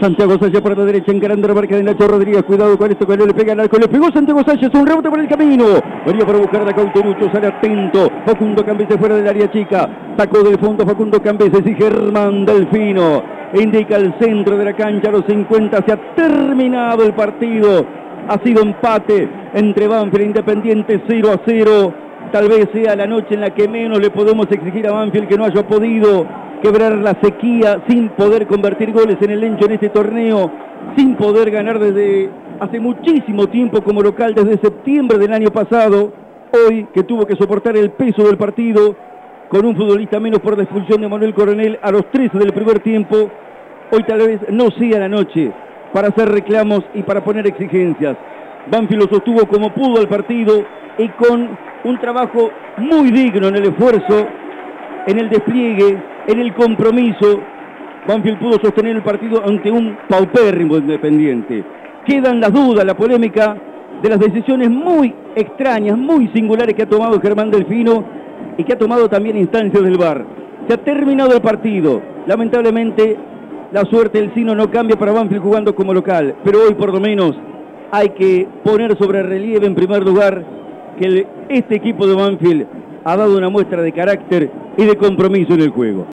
Santiago Sánchez por la derecha, encarando la marca de Nacho Rodríguez. Cuidado con esto, que no le pega al arco. Le pegó Santiago Sánchez, un rebote por el camino. Venía para buscar a Cauterucho, sale atento. Facundo Cambese fuera del área chica. Sacó del fondo Facundo Cambese y Germán Delfino. Indica el centro de la cancha, a los 50. Se ha terminado el partido. Ha sido empate entre Banfield e Independiente 0 a 0. Tal vez sea la noche en la que menos le podemos exigir a Banfield que no haya podido quebrar la sequía sin poder convertir goles en el Lencho en este torneo, sin poder ganar desde hace muchísimo tiempo como local, desde septiembre del año pasado, hoy que tuvo que soportar el peso del partido con un futbolista menos por la expulsión de Manuel Coronel a los 13 del primer tiempo, hoy tal vez no sea la noche para hacer reclamos y para poner exigencias. Banfield lo sostuvo como pudo el partido y con un trabajo muy digno en el esfuerzo, en el despliegue, en el compromiso, Banfield pudo sostener el partido ante un paupérrimo independiente. Quedan las dudas, la polémica de las decisiones muy extrañas, muy singulares que ha tomado Germán Delfino y que ha tomado también instancias del VAR. Se ha terminado el partido. Lamentablemente, la suerte del Sino no cambia para Banfield jugando como local, pero hoy por lo menos hay que poner sobre relieve en primer lugar que este equipo de Banfield ha dado una muestra de carácter y de compromiso en el juego.